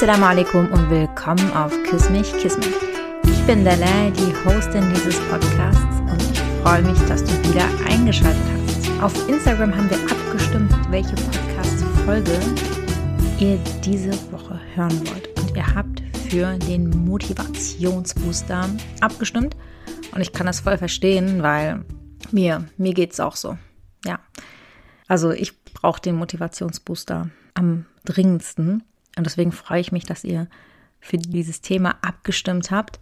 Assalamu alaikum und willkommen auf Küss mich, Kiss mich. Ich bin Dele, die Hostin dieses Podcasts und ich freue mich, dass du wieder eingeschaltet hast. Auf Instagram haben wir abgestimmt, welche Podcast-Folge ihr diese Woche hören wollt. Und ihr habt für den Motivationsbooster abgestimmt. Und ich kann das voll verstehen, weil mir, mir geht es auch so. Ja. Also ich brauche den Motivationsbooster am dringendsten. Und deswegen freue ich mich, dass ihr für dieses Thema abgestimmt habt.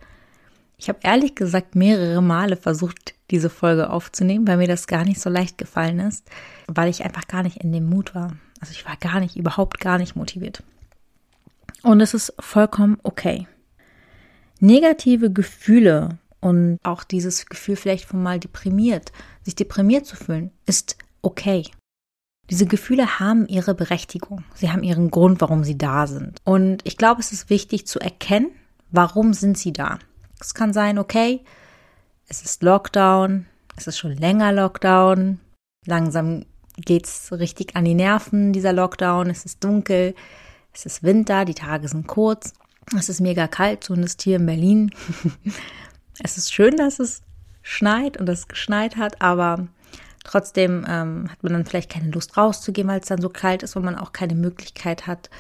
Ich habe ehrlich gesagt mehrere Male versucht, diese Folge aufzunehmen, weil mir das gar nicht so leicht gefallen ist, weil ich einfach gar nicht in dem Mut war. Also ich war gar nicht, überhaupt gar nicht motiviert. Und es ist vollkommen okay. Negative Gefühle und auch dieses Gefühl vielleicht von mal deprimiert, sich deprimiert zu fühlen, ist okay. Diese Gefühle haben ihre Berechtigung. Sie haben ihren Grund, warum sie da sind. Und ich glaube, es ist wichtig zu erkennen, warum sind sie da. Es kann sein, okay, es ist Lockdown, es ist schon länger Lockdown, langsam geht's richtig an die Nerven, dieser Lockdown, es ist dunkel, es ist Winter, die Tage sind kurz, es ist mega kalt, zumindest hier in Berlin. es ist schön, dass es schneit und es geschneit hat, aber Trotzdem ähm, hat man dann vielleicht keine Lust rauszugehen, weil es dann so kalt ist und man auch keine Möglichkeit hat,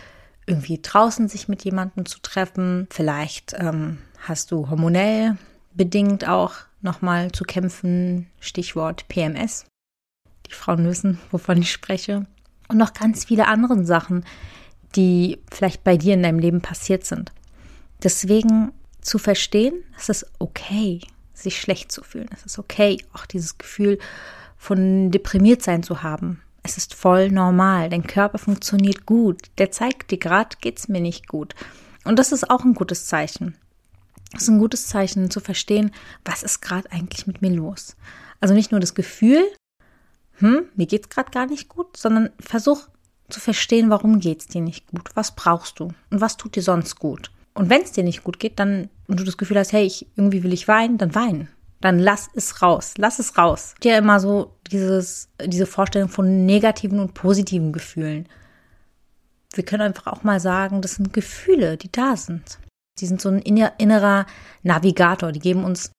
irgendwie draußen sich mit jemandem zu treffen. Vielleicht ähm, hast du hormonell bedingt auch nochmal zu kämpfen. Stichwort PMS. Die Frauen wissen, wovon ich spreche. Und noch ganz viele andere Sachen, die vielleicht bei dir in deinem Leben passiert sind. Deswegen zu verstehen, es ist okay, sich schlecht zu fühlen. Es ist okay, auch dieses Gefühl von deprimiert sein zu haben. Es ist voll normal. Dein Körper funktioniert gut. Der zeigt dir gerade, geht's mir nicht gut. Und das ist auch ein gutes Zeichen. Es ist ein gutes Zeichen zu verstehen, was ist gerade eigentlich mit mir los. Also nicht nur das Gefühl, hm, mir geht's gerade gar nicht gut, sondern versuch zu verstehen, warum geht's dir nicht gut? Was brauchst du? Und was tut dir sonst gut? Und wenn es dir nicht gut geht, dann und du das Gefühl hast, hey, ich, irgendwie will ich weinen, dann weinen dann lass es raus. Lass es raus. Ja immer so dieses, diese Vorstellung von negativen und positiven Gefühlen. Wir können einfach auch mal sagen, das sind Gefühle, die da sind. Die sind so ein innerer Navigator. Die geben uns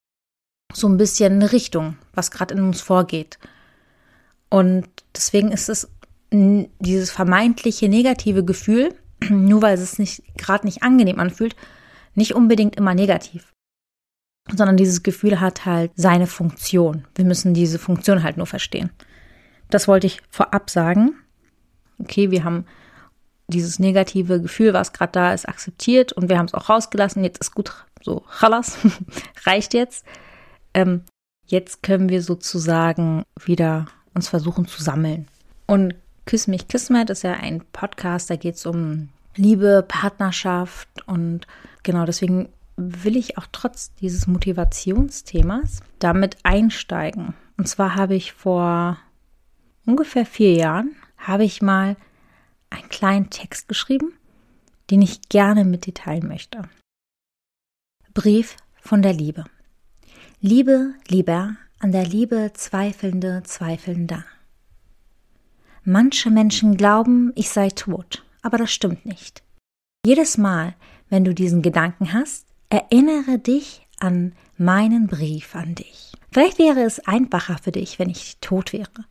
so ein bisschen eine Richtung, was gerade in uns vorgeht. Und deswegen ist es dieses vermeintliche negative Gefühl, nur weil es sich gerade nicht angenehm anfühlt, nicht unbedingt immer negativ sondern dieses Gefühl hat halt seine Funktion. Wir müssen diese Funktion halt nur verstehen. Das wollte ich vorab sagen. Okay, wir haben dieses negative Gefühl, was gerade da ist, akzeptiert und wir haben es auch rausgelassen. Jetzt ist gut, so, chalas, reicht jetzt. Ähm, jetzt können wir sozusagen wieder uns versuchen zu sammeln. Und Küss mich Kismet ist ja ein Podcast, da geht es um Liebe, Partnerschaft und genau deswegen will ich auch trotz dieses Motivationsthemas damit einsteigen. Und zwar habe ich vor ungefähr vier Jahren, habe ich mal einen kleinen Text geschrieben, den ich gerne mit dir teilen möchte. Brief von der Liebe. Liebe, lieber, an der Liebe zweifelnde, zweifelnder. Manche Menschen glauben, ich sei tot, aber das stimmt nicht. Jedes Mal, wenn du diesen Gedanken hast, Erinnere dich an meinen Brief an dich. Vielleicht wäre es einfacher für dich, wenn ich tot wäre.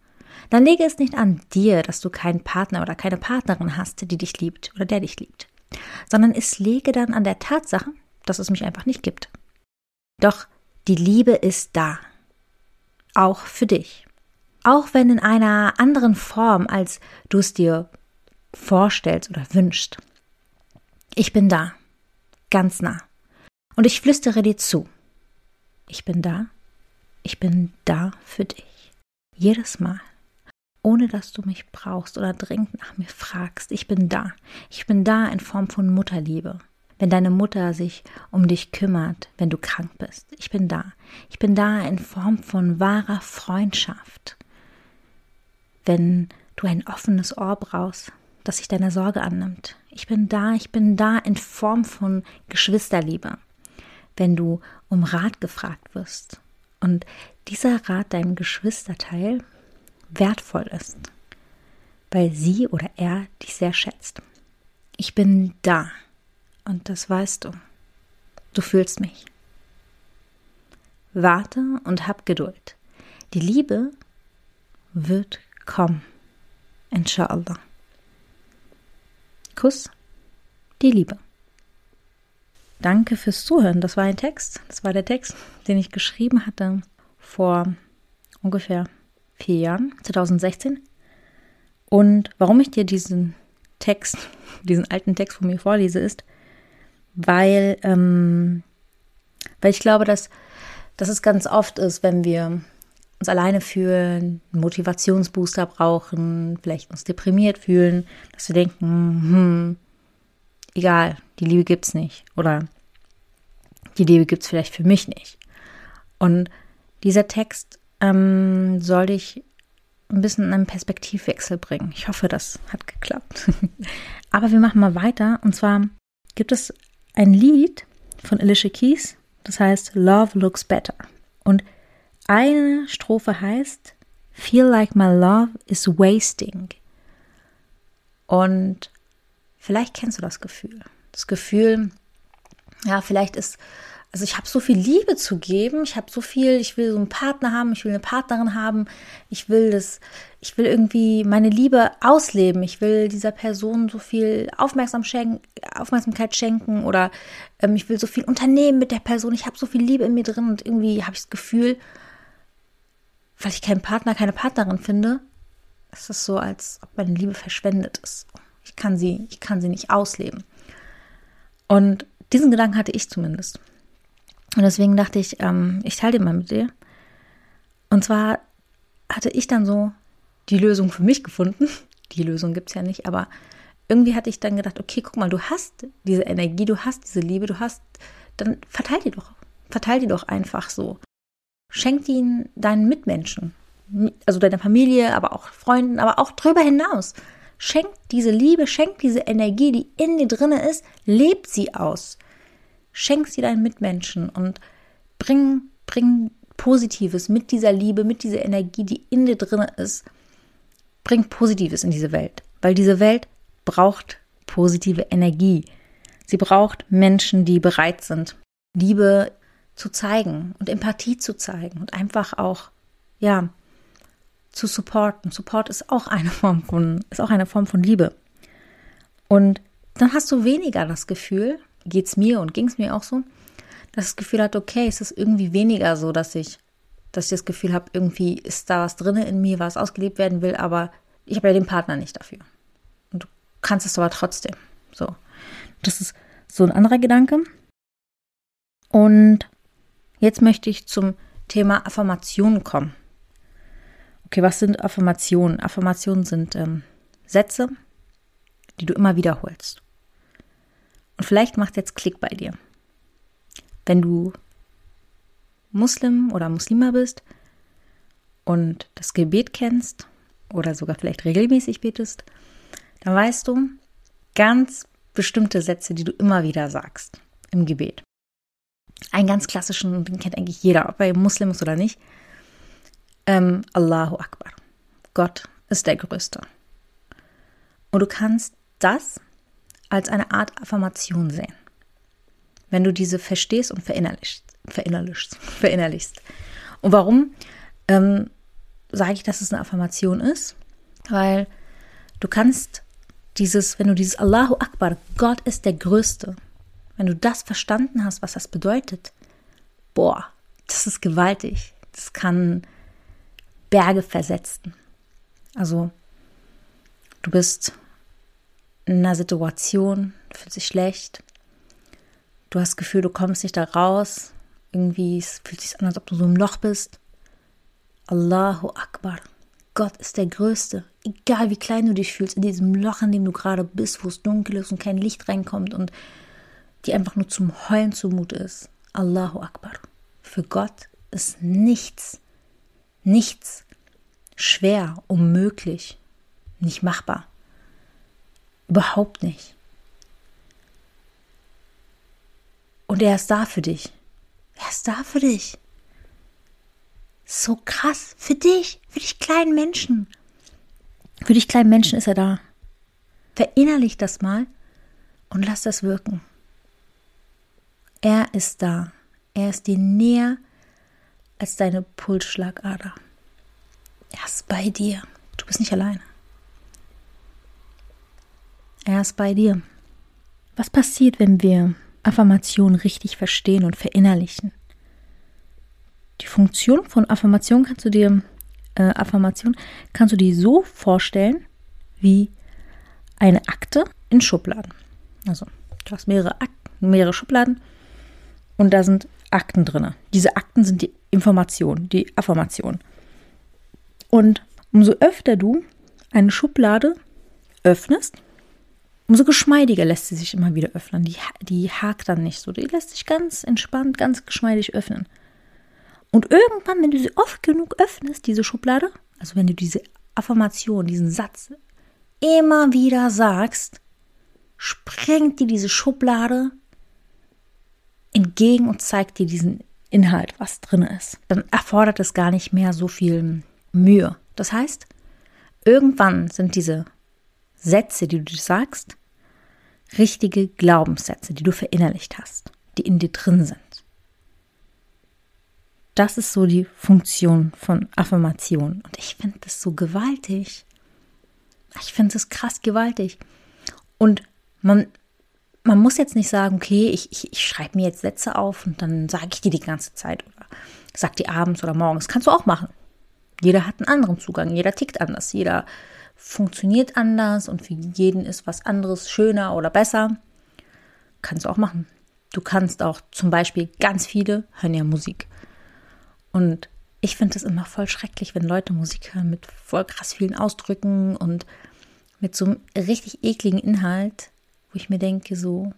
Dann lege es nicht an dir, dass du keinen Partner oder keine Partnerin hast, die dich liebt oder der dich liebt, sondern es lege dann an der Tatsache, dass es mich einfach nicht gibt. Doch die Liebe ist da. Auch für dich. Auch wenn in einer anderen Form, als du es dir vorstellst oder wünschst. Ich bin da. Ganz nah. Und ich flüstere dir zu. Ich bin da. Ich bin da für dich. Jedes Mal. Ohne dass du mich brauchst oder dringend nach mir fragst. Ich bin da. Ich bin da in Form von Mutterliebe. Wenn deine Mutter sich um dich kümmert, wenn du krank bist. Ich bin da. Ich bin da in Form von wahrer Freundschaft. Wenn du ein offenes Ohr brauchst, das sich deiner Sorge annimmt. Ich bin da, ich bin da in Form von Geschwisterliebe wenn du um Rat gefragt wirst und dieser Rat deinem Geschwisterteil wertvoll ist, weil sie oder er dich sehr schätzt. Ich bin da, und das weißt du. Du fühlst mich. Warte und hab Geduld. Die Liebe wird kommen. Inshallah. Kuss, die Liebe. Danke fürs Zuhören. Das war ein Text. Das war der Text, den ich geschrieben hatte vor ungefähr vier Jahren, 2016. Und warum ich dir diesen Text, diesen alten Text von mir vorlese, ist, weil, ähm, weil ich glaube, dass, dass es ganz oft ist, wenn wir uns alleine fühlen, einen Motivationsbooster brauchen, vielleicht uns deprimiert fühlen, dass wir denken, hm, egal, die Liebe gibt's nicht oder die Liebe gibt's vielleicht für mich nicht. Und dieser Text ähm, soll dich ein bisschen in einen Perspektivwechsel bringen. Ich hoffe, das hat geklappt. Aber wir machen mal weiter. Und zwar gibt es ein Lied von Alicia Keys, das heißt Love Looks Better. Und eine Strophe heißt Feel like my love is wasting. Und vielleicht kennst du das Gefühl. Das Gefühl, ja, vielleicht ist also ich habe so viel Liebe zu geben, ich habe so viel, ich will so einen Partner haben, ich will eine Partnerin haben, ich will das, ich will irgendwie meine Liebe ausleben, ich will dieser Person so viel Aufmerksam schenken, Aufmerksamkeit schenken oder ähm, ich will so viel unternehmen mit der Person, ich habe so viel Liebe in mir drin und irgendwie habe ich das Gefühl, weil ich keinen Partner, keine Partnerin finde, ist es so, als ob meine Liebe verschwendet ist. Ich kann sie, ich kann sie nicht ausleben. Und diesen Gedanken hatte ich zumindest. Und deswegen dachte ich, ähm, ich teile den mal mit dir. Und zwar hatte ich dann so die Lösung für mich gefunden. Die Lösung gibt es ja nicht, aber irgendwie hatte ich dann gedacht, okay, guck mal, du hast diese Energie, du hast diese Liebe, du hast, dann verteil die doch. Verteil die doch einfach so. Schenk die deinen Mitmenschen, also deiner Familie, aber auch Freunden, aber auch drüber hinaus. Schenk diese Liebe, schenk diese Energie, die in dir drinne ist, lebt sie aus schenk sie deinen Mitmenschen und bring, bring Positives mit dieser Liebe, mit dieser Energie, die in dir drin ist. Bring Positives in diese Welt, weil diese Welt braucht positive Energie. Sie braucht Menschen, die bereit sind, Liebe zu zeigen und Empathie zu zeigen und einfach auch, ja, zu supporten. Support ist auch eine Form von, ist auch eine Form von Liebe. Und dann hast du weniger das Gefühl, geht es mir und ging es mir auch so, dass das Gefühl hat, okay, es ist irgendwie weniger so, dass ich, dass ich das Gefühl habe, irgendwie ist da was drin in mir, was ausgelebt werden will, aber ich habe ja den Partner nicht dafür. Und du kannst es aber trotzdem. So. Das ist so ein anderer Gedanke. Und jetzt möchte ich zum Thema Affirmationen kommen. Okay, was sind Affirmationen? Affirmationen sind ähm, Sätze, die du immer wiederholst. Und vielleicht macht jetzt Klick bei dir. Wenn du Muslim oder Muslima bist und das Gebet kennst oder sogar vielleicht regelmäßig betest, dann weißt du ganz bestimmte Sätze, die du immer wieder sagst im Gebet. Einen ganz klassischen, den kennt eigentlich jeder, ob er Muslim ist oder nicht. Ähm, Allahu Akbar. Gott ist der Größte. Und du kannst das als eine Art Affirmation sehen. Wenn du diese verstehst und verinnerlichst. verinnerlichst, verinnerlichst. Und warum ähm, sage ich, dass es eine Affirmation ist? Weil du kannst dieses, wenn du dieses Allahu Akbar, Gott ist der Größte, wenn du das verstanden hast, was das bedeutet, boah, das ist gewaltig. Das kann Berge versetzen. Also, du bist in einer Situation, du fühlst dich schlecht, du hast das Gefühl, du kommst nicht da raus, irgendwie fühlt sich an, als ob du so im Loch bist. Allahu Akbar. Gott ist der Größte. Egal wie klein du dich fühlst, in diesem Loch, in dem du gerade bist, wo es dunkel ist und kein Licht reinkommt und die einfach nur zum Heulen zumute ist. Allahu Akbar. Für Gott ist nichts, nichts schwer, unmöglich, nicht machbar. Überhaupt nicht. Und er ist da für dich. Er ist da für dich. So krass. Für dich. Für dich kleinen Menschen. Für dich kleinen Menschen ist er da. Verinnerlich das mal und lass das wirken. Er ist da. Er ist dir näher als deine Pulsschlagader. Er ist bei dir. Du bist nicht alleine. Er ist bei dir. Was passiert, wenn wir Affirmation richtig verstehen und verinnerlichen? Die Funktion von Affirmation kannst du dir äh, Affirmation kannst du dir so vorstellen wie eine Akte in Schubladen. Also du hast mehrere Akten, mehrere Schubladen und da sind Akten drin. Diese Akten sind die Information, die Affirmation. Und umso öfter du eine Schublade öffnest, umso geschmeidiger lässt sie sich immer wieder öffnen. Die, die hakt dann nicht so. Die lässt sich ganz entspannt, ganz geschmeidig öffnen. Und irgendwann, wenn du sie oft genug öffnest, diese Schublade, also wenn du diese Affirmation, diesen Satz immer wieder sagst, sprengt dir diese Schublade entgegen und zeigt dir diesen Inhalt, was drin ist. Dann erfordert es gar nicht mehr so viel Mühe. Das heißt, irgendwann sind diese Sätze, die du sagst, richtige Glaubenssätze, die du verinnerlicht hast, die in dir drin sind. Das ist so die Funktion von Affirmation. Und ich finde das so gewaltig. Ich finde es krass gewaltig. Und man, man muss jetzt nicht sagen, okay, ich, ich, ich schreibe mir jetzt Sätze auf und dann sage ich die die ganze Zeit oder sag die abends oder morgens. kannst du auch machen. Jeder hat einen anderen Zugang, jeder tickt anders, jeder funktioniert anders und für jeden ist was anderes schöner oder besser. Kannst du auch machen. Du kannst auch zum Beispiel ganz viele hören ja Musik. Und ich finde es immer voll schrecklich, wenn Leute Musik hören mit voll krass vielen Ausdrücken und mit so einem richtig ekligen Inhalt, ich mir denke, so,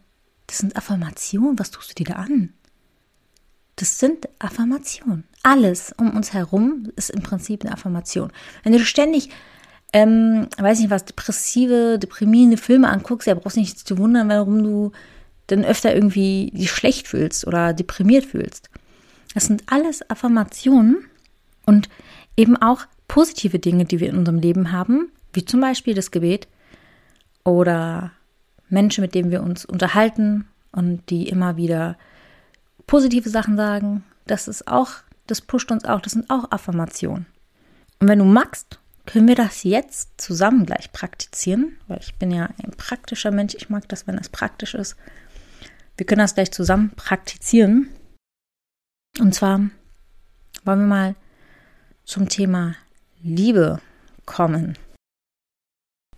das sind Affirmationen, was tust du dir da an? Das sind Affirmationen. Alles um uns herum ist im Prinzip eine Affirmation. Wenn du ständig, ähm, weiß nicht was, depressive, deprimierende Filme anguckst, ja, brauchst nicht zu wundern, warum du dann öfter irgendwie dich schlecht fühlst oder deprimiert fühlst. Das sind alles Affirmationen und eben auch positive Dinge, die wir in unserem Leben haben, wie zum Beispiel das Gebet oder Menschen, mit denen wir uns unterhalten und die immer wieder positive Sachen sagen. Das ist auch, das pusht uns auch, das sind auch Affirmationen. Und wenn du magst, können wir das jetzt zusammen gleich praktizieren, weil ich bin ja ein praktischer Mensch. Ich mag das, wenn es praktisch ist. Wir können das gleich zusammen praktizieren. Und zwar wollen wir mal zum Thema Liebe kommen.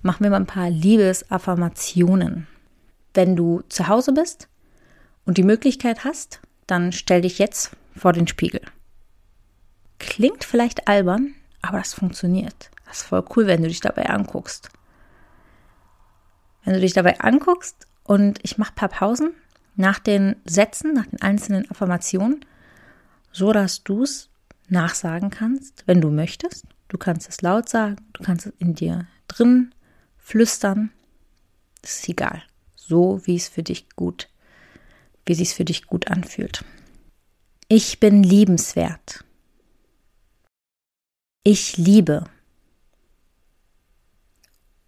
Machen wir mal ein paar Liebesaffirmationen. Wenn du zu Hause bist und die Möglichkeit hast, dann stell dich jetzt vor den Spiegel. Klingt vielleicht albern, aber das funktioniert. Das ist voll cool, wenn du dich dabei anguckst. Wenn du dich dabei anguckst und ich mache ein paar Pausen nach den Sätzen, nach den einzelnen Affirmationen so dass du es nachsagen kannst, wenn du möchtest. Du kannst es laut sagen, du kannst es in dir drin flüstern. Das ist egal. So wie es für dich gut, wie es für dich gut anfühlt. Ich bin liebenswert. Ich liebe.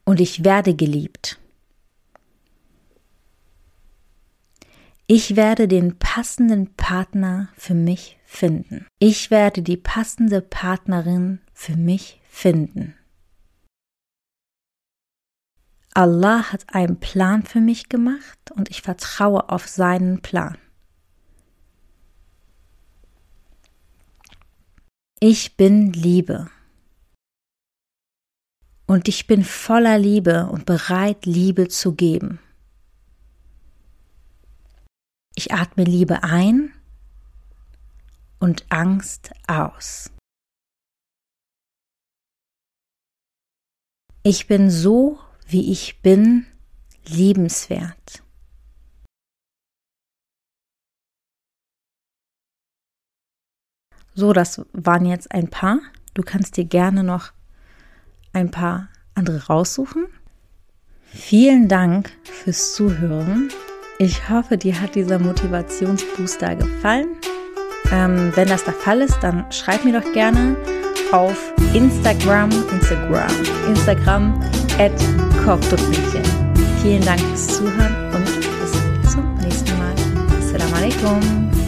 Und ich werde geliebt. Ich werde den passenden Partner für mich finden. Ich werde die passende Partnerin für mich finden. Allah hat einen Plan für mich gemacht und ich vertraue auf seinen Plan. Ich bin Liebe. Und ich bin voller Liebe und bereit, Liebe zu geben. Ich atme Liebe ein und Angst aus. Ich bin so, wie ich bin, liebenswert. So, das waren jetzt ein paar. Du kannst dir gerne noch ein paar andere raussuchen. Vielen Dank fürs Zuhören. Ich hoffe, dir hat dieser Motivationsbooster gefallen. Ähm, wenn das der Fall ist, dann schreib mir doch gerne auf Instagram, Instagram, Instagram at Kochdutzmädchen. Vielen Dank fürs Zuhören und bis zum nächsten Mal. Assalamu alaikum.